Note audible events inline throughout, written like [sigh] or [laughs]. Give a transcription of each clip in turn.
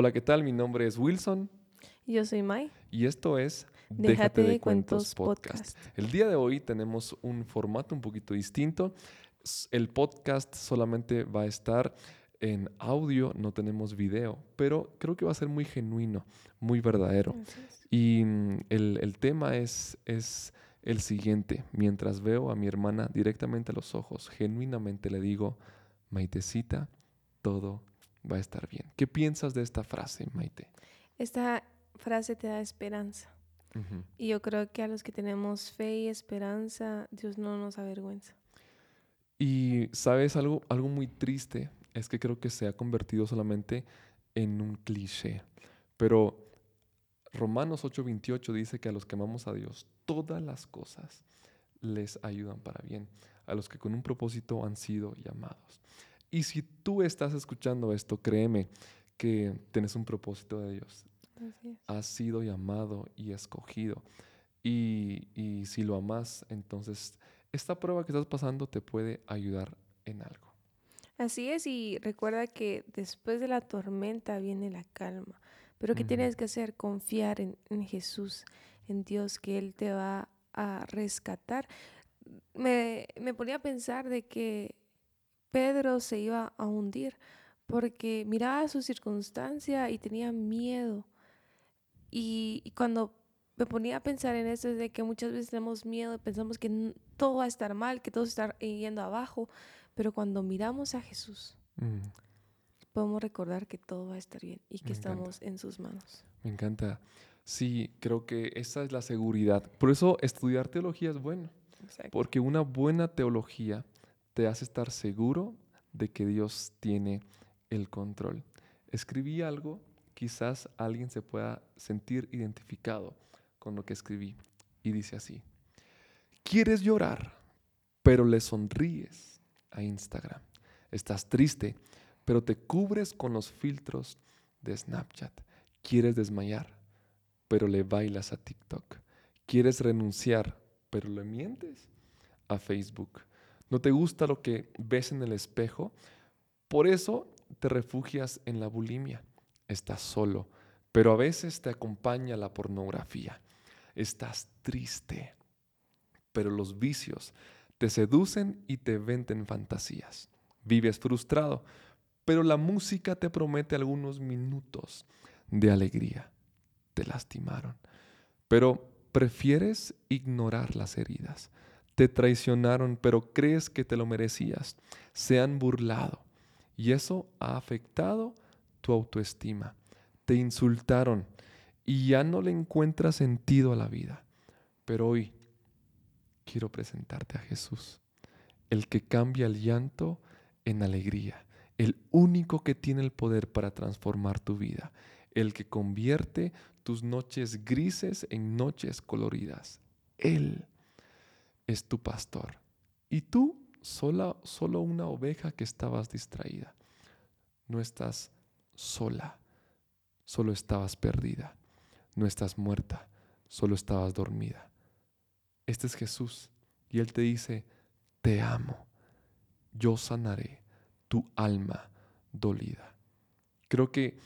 Hola, ¿qué tal? Mi nombre es Wilson. Yo soy Mai. Y esto es Déjate, de, Cuentos, Podcast. El día de hoy tenemos un formato un poquito distinto. El podcast solamente va a estar en audio, no tenemos video, pero creo que va a ser muy genuino, muy verdadero. Y mm, el, el, tema es, es el siguiente. Mientras veo a mi hermana directamente a los ojos, genuinamente le digo, Maitecita, todo va a estar bien. ¿Qué piensas de esta frase, Maite? Esta frase te da esperanza. Y yo creo que a los que tenemos fe y esperanza, Dios no nos avergüenza. Y sabes algo, algo muy triste, es que creo que se ha convertido solamente en un cliché. Pero Romanos 8:28 dice que a los que amamos a Dios, todas las cosas les ayudan para bien, a los que con un propósito han sido llamados. Y si tú estás escuchando esto, créeme que tienes un propósito de Dios. Has sido llamado y escogido. Y, y si lo amas, entonces esta prueba que estás pasando te puede ayudar en algo. Así es, y recuerda que después de la tormenta viene la calma. Pero ¿qué tienes que hacer? Confiar en, en, Jesús, en Dios, que Él te va a rescatar. Me, me ponía a pensar de que Pedro se iba a hundir porque miraba su circunstancia y tenía miedo. Y, cuando me ponía a pensar en eso, es de que muchas veces tenemos miedo, pensamos que todo va a estar mal, que todo está yendo abajo, pero cuando miramos a Jesús, mm. podemos recordar que todo va a estar bien y que estamos en sus manos. Me encanta. Sí, creo que esa es la seguridad. Por eso estudiar teología es bueno. Porque una buena teología te hace estar seguro de que Dios tiene el control. Escribí algo, quizás alguien se pueda sentir identificado con lo que escribí. Y dice así, quieres llorar, pero le sonríes a Instagram. Estás triste, pero te cubres con los filtros de Snapchat. Quieres desmayar, pero le bailas a TikTok. Quieres renunciar, pero le mientes a Facebook no te gusta lo que ves en el espejo, por eso te refugias en la bulimia. Estás solo, pero a veces te acompaña la pornografía. Estás triste, pero los vicios te seducen y te venden fantasías. Vives frustrado, pero la música te promete algunos minutos de alegría. Te lastimaron, pero prefieres ignorar las heridas te traicionaron, pero crees que te lo merecías. Se han burlado y eso ha afectado tu autoestima. Te insultaron y ya no le encuentras sentido a la vida. Pero hoy quiero presentarte a Jesús, el que cambia el llanto en alegría, el único que tiene el poder para transformar tu vida, el que convierte tus noches grises en noches coloridas. Él es tu pastor. Y tú, sola, solo una oveja que estabas distraída. No estás sola, solo estabas perdida. No estás muerta, solo estabas dormida. Este es Jesús y Él te dice, te amo, yo sanaré tu alma dolida. Creo que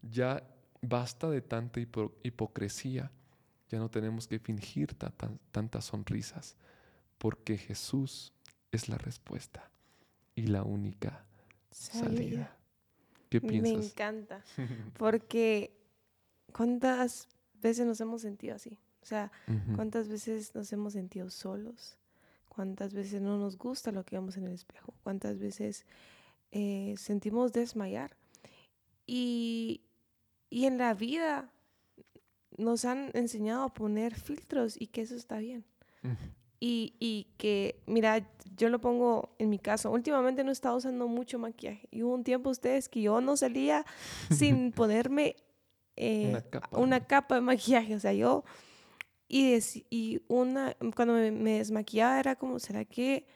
ya basta de tanta hipocresía, ya no tenemos que fingir tantas sonrisas porque Jesús es la respuesta y la única salida. ¿Qué piensas? Me encanta, [laughs] porque ¿cuántas veces nos hemos sentido así? O sea, ¿cuántas veces nos hemos sentido solos? ¿Cuántas veces no nos gusta lo que vemos en el espejo? ¿Cuántas veces eh, sentimos desmayar? Y, y en la vida nos han enseñado a poner filtros y que eso está bien. Y, y, que, mira, yo lo pongo en mi caso. Últimamente no he estado usando mucho maquillaje. Y hubo un tiempo ustedes que yo no salía [laughs] sin ponerme eh, una, capa. de maquillaje. O sea, yo... Y, y una, cuando me, desmaquillaba era como, ¿será que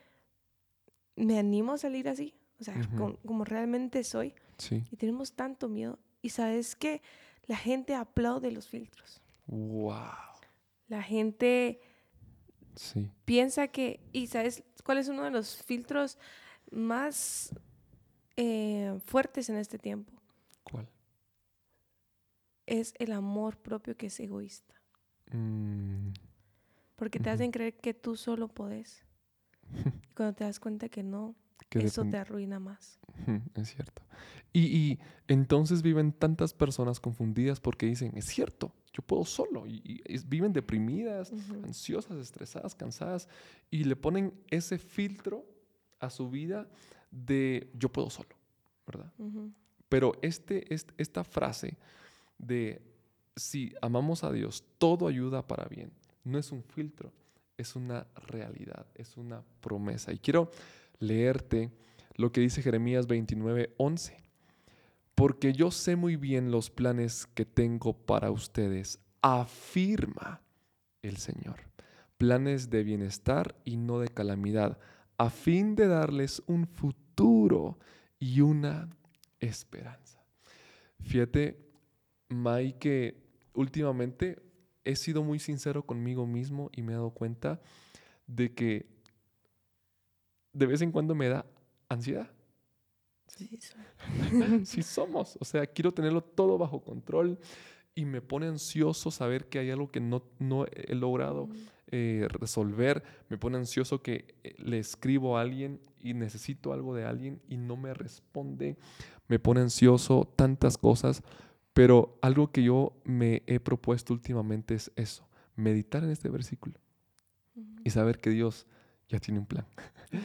me animo a salir así? O sea, como, realmente soy. Sí. Y tenemos tanto miedo. Y sabes que la gente aplaude los filtros. ¡Wow! La gente Piensa que, y sabes cuál es uno de los filtros más eh, fuertes en este tiempo. ¿Cuál? es el amor propio que es egoísta. Mm. Porque te hacen creer que tú solo podés. [laughs] y cuando te das cuenta que no, eso te arruina más. [laughs] Es cierto. Y, entonces viven tantas personas confundidas porque dicen, es cierto, yo puedo solo. Y, viven deprimidas, ansiosas, estresadas, cansadas. Y le ponen ese filtro a su vida de yo puedo solo, ¿verdad? Pero este, este, esta frase de si amamos a Dios, todo ayuda para bien, no es un filtro, es una realidad, es una promesa. Y quiero leerte lo que dice Jeremías 29, 11. Porque yo sé muy bien los planes que tengo para ustedes, afirma el Señor. Planes de bienestar y no de calamidad, a fin de darles un futuro y una esperanza. Fíjate, Mai, que últimamente he sido muy sincero conmigo mismo y me he dado cuenta de que de vez en cuando me da ansiedad. Sí, [laughs] sí somos. O sea, quiero tenerlo todo bajo control y me pone ansioso saber que hay algo que no, no he logrado eh, resolver. Me pone ansioso que eh, le escribo a alguien y necesito algo de alguien y no me responde. Me pone ansioso tantas cosas pero algo que yo me he propuesto últimamente es eso, meditar en este versículo y saber que Dios ya tiene un plan.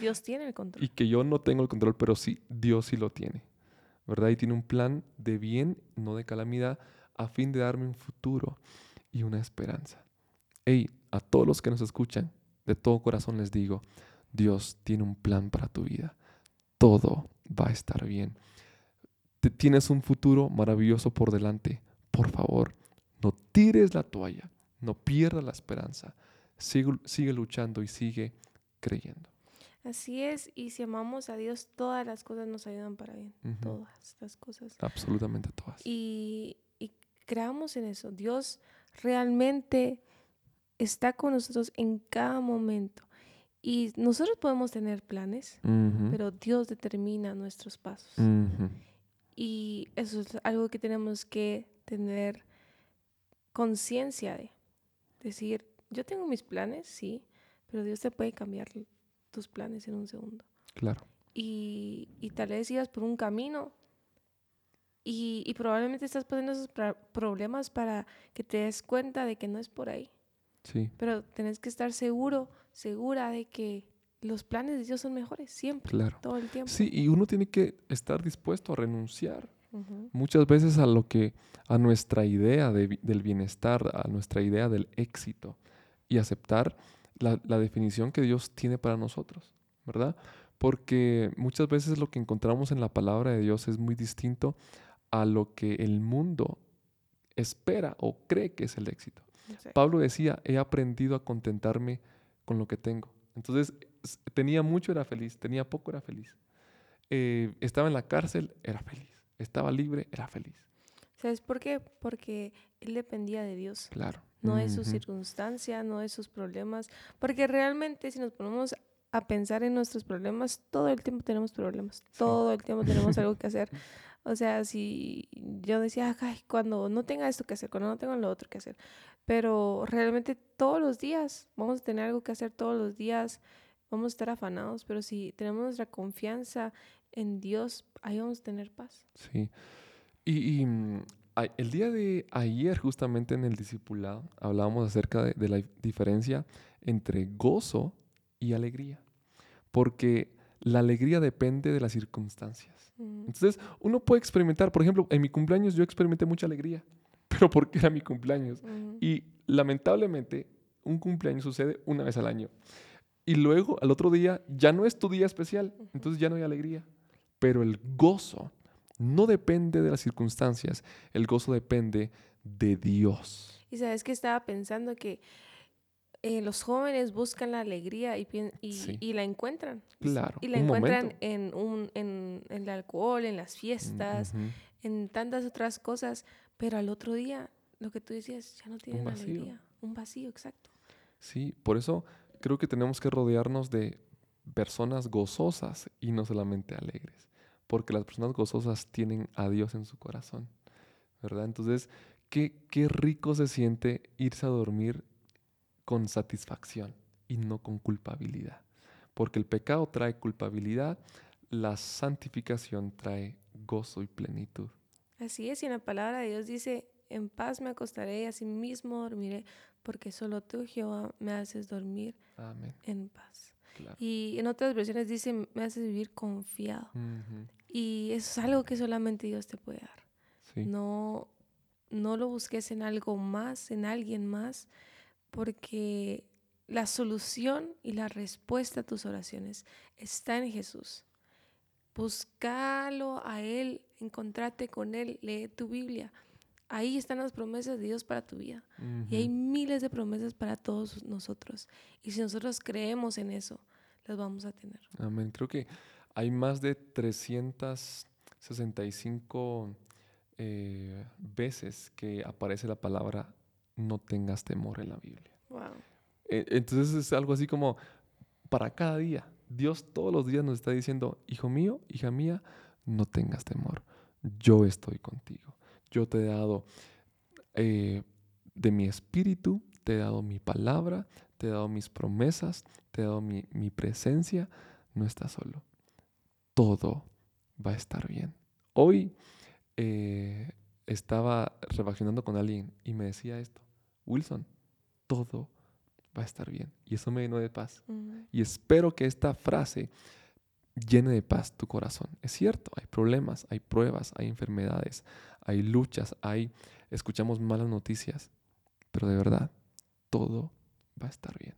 Dios tiene el control. y que yo no tengo el control, pero sí, Dios sí lo tiene. ¿Verdad? Y tiene un plan de bien, no de calamidad, a fin de darme un futuro y una esperanza. Hey, a todos los que nos escuchan, de todo corazón les digo, Dios tiene un plan para tu vida. Todo va a estar bien tienes un futuro maravilloso por delante. Por favor, no tires la toalla, no pierdas la esperanza. Sigue, luchando y sigue creyendo. Así es, y si amamos a Dios, todas las cosas nos ayudan para bien. Todas las cosas. Absolutamente todas. Y, creamos en eso. Dios realmente está con nosotros en cada momento. Y nosotros podemos tener planes, pero Dios determina nuestros pasos. Y eso es algo que tenemos que tener conciencia de. Decir, yo tengo mis planes, sí, pero Dios te puede cambiar tus planes en un segundo. Claro. Y, y tal vez ibas por un camino y, y probablemente estás poniendo esos problemas para que te des cuenta de que no es por ahí. Sí. Pero tenés que estar seguro, segura de que los planes de Dios son mejores siempre, claro. todo el tiempo. Sí, y uno tiene que estar dispuesto a renunciar muchas veces a lo que, a nuestra idea del bienestar, a nuestra idea del éxito y aceptar la, definición que Dios tiene para nosotros, ¿verdad? Porque muchas veces lo que encontramos en la palabra de Dios es muy distinto a lo que el mundo espera o cree que es el éxito. Pablo decía, he aprendido a contentarme con lo que tengo. Entonces, tenía mucho, era feliz, tenía poco, era feliz. Eh, estaba en la cárcel, era feliz. Estaba libre, era feliz. ¿Sabes por qué? Porque él dependía de Dios. Claro. No de su circunstancia, no de sus problemas. Porque realmente si nos ponemos a pensar en nuestros problemas, todo el tiempo tenemos problemas. Todo el tiempo tenemos algo que hacer. [laughs] O sea, si yo decía, ay, cuando no tenga esto que hacer, cuando no tenga lo otro que hacer. Pero realmente todos los días vamos a tener algo que hacer todos los días vamos a estar afanados, pero si tenemos nuestra confianza en Dios, ahí vamos a tener paz. Sí. Y, mm, el día de ayer, justamente en el discipulado, hablábamos acerca de, la diferencia entre gozo y alegría. Porque la alegría depende de las circunstancias. Entonces, uno puede experimentar, por ejemplo, en mi cumpleaños yo experimenté mucha alegría, [laughs] pero porque era mi cumpleaños. Y lamentablemente, un cumpleaños sucede una vez al año. Y luego al otro día ya no es tu día especial, entonces ya no hay alegría. Pero el gozo no depende de las circunstancias, el gozo depende de Dios. Y sabes que estaba pensando que eh, los jóvenes buscan la alegría y, y, la encuentran. Claro. Y la encuentran en, un, en, el alcohol, en las fiestas, en tantas otras cosas. Pero al otro día, lo que tú decías, ya no tienen alegría. Un vacío, exacto. Sí, por eso creo que tenemos que rodearnos de personas gozosas y no solamente alegres, porque las personas gozosas tienen a Dios en su corazón, ¿verdad? Entonces, qué, qué rico se siente irse a dormir con satisfacción y no con culpabilidad. Porque el pecado trae culpabilidad, la santificación trae gozo y plenitud. Así es, y en la palabra de Dios dice, en paz me acostaré y así mismo dormiré, porque solo tú, Jehová, me haces dormir en paz. Y en otras versiones dice, me haces vivir confiado. Y eso es algo que solamente Dios te puede dar. No, no lo busques en algo más, en alguien más, porque la solución y la respuesta a tus oraciones está en Jesús. Búscalo a Él, encontrate con Él, lee tu Biblia. Ahí están las promesas de Dios para tu vida. Y hay miles de promesas para todos nosotros. Y si nosotros creemos en eso, las vamos a tener. Amén. Creo que hay más de 365 eh, veces que aparece la palabra no tengas temor en la Biblia. Wow. E, entonces es algo así como para cada día. Dios todos los días nos está diciendo, hijo mío, hija mía, no tengas temor. Yo estoy contigo. Yo te he dado eh, de mi espíritu, te he dado mi palabra, te he dado mis promesas, te he dado mi, presencia. No estás solo. Todo va a estar bien. Hoy eh, estaba reaccionando con alguien y me decía esto, Wilson, todo va a estar bien. Y eso me llenó de paz. Y espero que esta frase llene de paz tu corazón. Es cierto, hay problemas, hay pruebas, hay enfermedades, hay luchas, hay escuchamos malas noticias, pero de verdad todo va a estar bien.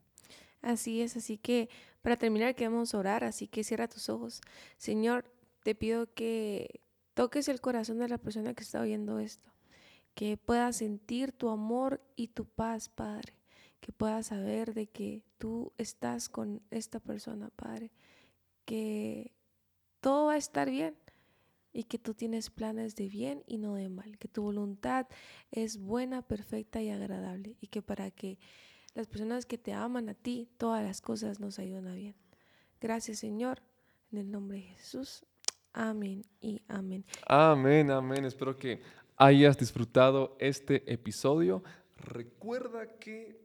Así es, así que para terminar queremos orar, así que cierra tus ojos. Señor, te pido que toques el corazón de la persona que está oyendo esto, que pueda sentir tu amor y tu paz, Padre que pueda saber de que tú estás con esta persona, Padre, que todo va a estar bien y que tú tienes planes de bien y no de mal, que tu voluntad es buena, perfecta y agradable y que para que las personas que te aman a ti, todas las cosas nos ayudan a bien. Gracias Señor, en el nombre de Jesús. Amén y amén. Amén, amén. Espero que hayas disfrutado este episodio. Recuerda que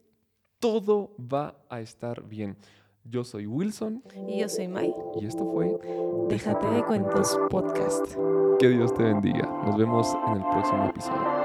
todo va a estar bien. Yo soy Wilson. Y yo soy Mai. Y esto fue Déjate de Cuentos Podcast. Que Dios te bendiga. Nos vemos en el próximo episodio.